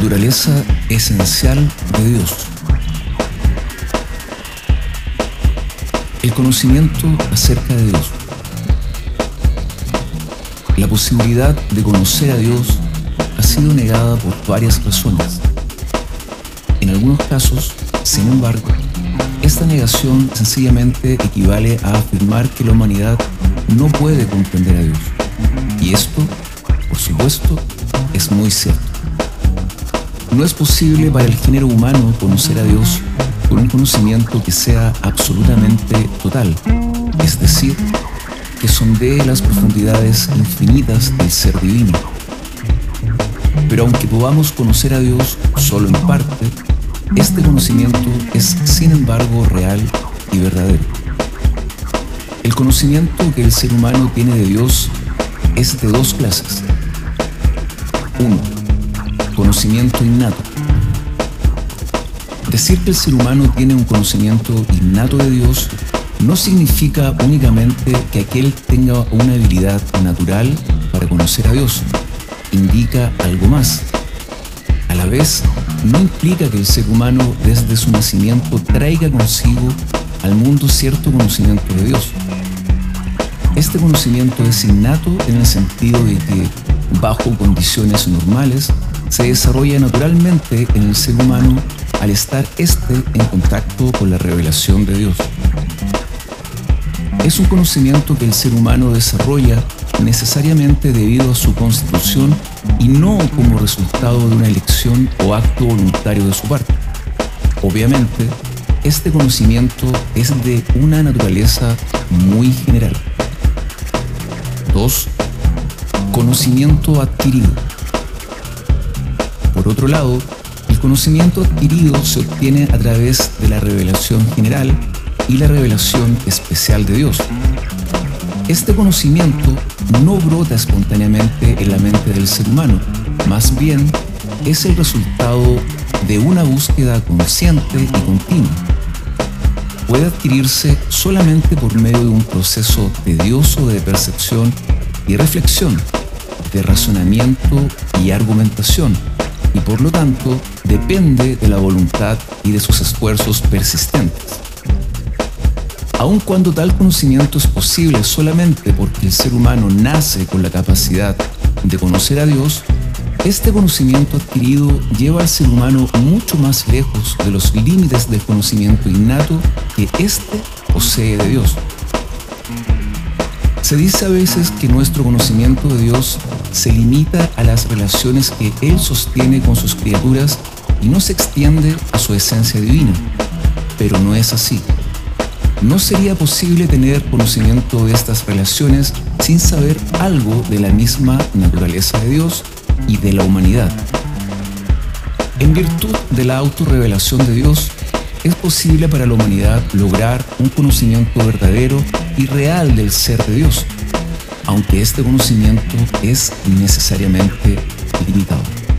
naturaleza esencial de Dios. El conocimiento acerca de Dios. La posibilidad de conocer a Dios ha sido negada por varias razones. En algunos casos, sin embargo, esta negación sencillamente equivale a afirmar que la humanidad no puede comprender a Dios. Y esto, por supuesto, es muy cierto. No es posible para el género humano conocer a Dios con un conocimiento que sea absolutamente total, es decir, que sondee las profundidades infinitas del ser divino. Pero aunque podamos conocer a Dios solo en parte, este conocimiento es sin embargo real y verdadero. El conocimiento que el ser humano tiene de Dios es de dos clases. Uno, conocimiento innato. Decir que el ser humano tiene un conocimiento innato de Dios no significa únicamente que aquel tenga una habilidad natural para conocer a Dios. Indica algo más. A la vez, no implica que el ser humano desde su nacimiento traiga consigo al mundo cierto conocimiento de Dios. Este conocimiento es innato en el sentido de que, bajo condiciones normales, se desarrolla naturalmente en el ser humano al estar éste en contacto con la revelación de Dios. Es un conocimiento que el ser humano desarrolla necesariamente debido a su constitución y no como resultado de una elección o acto voluntario de su parte. Obviamente, este conocimiento es de una naturaleza muy general. 2. Conocimiento adquirido. Por otro lado, el conocimiento adquirido se obtiene a través de la revelación general y la revelación especial de Dios. Este conocimiento no brota espontáneamente en la mente del ser humano, más bien es el resultado de una búsqueda consciente y continua. Puede adquirirse solamente por medio de un proceso tedioso de percepción y reflexión, de razonamiento y argumentación, y por lo tanto depende de la voluntad y de sus esfuerzos persistentes. Aun cuando tal conocimiento es posible solamente porque el ser humano nace con la capacidad de conocer a Dios, este conocimiento adquirido lleva al ser humano mucho más lejos de los límites del conocimiento innato que éste posee de Dios. Se dice a veces que nuestro conocimiento de Dios se limita a las relaciones que Él sostiene con sus criaturas y no se extiende a su esencia divina, pero no es así. No sería posible tener conocimiento de estas relaciones sin saber algo de la misma naturaleza de Dios y de la humanidad. En virtud de la autorrevelación de Dios, es posible para la humanidad lograr un conocimiento verdadero y real del ser de Dios, aunque este conocimiento es necesariamente limitado.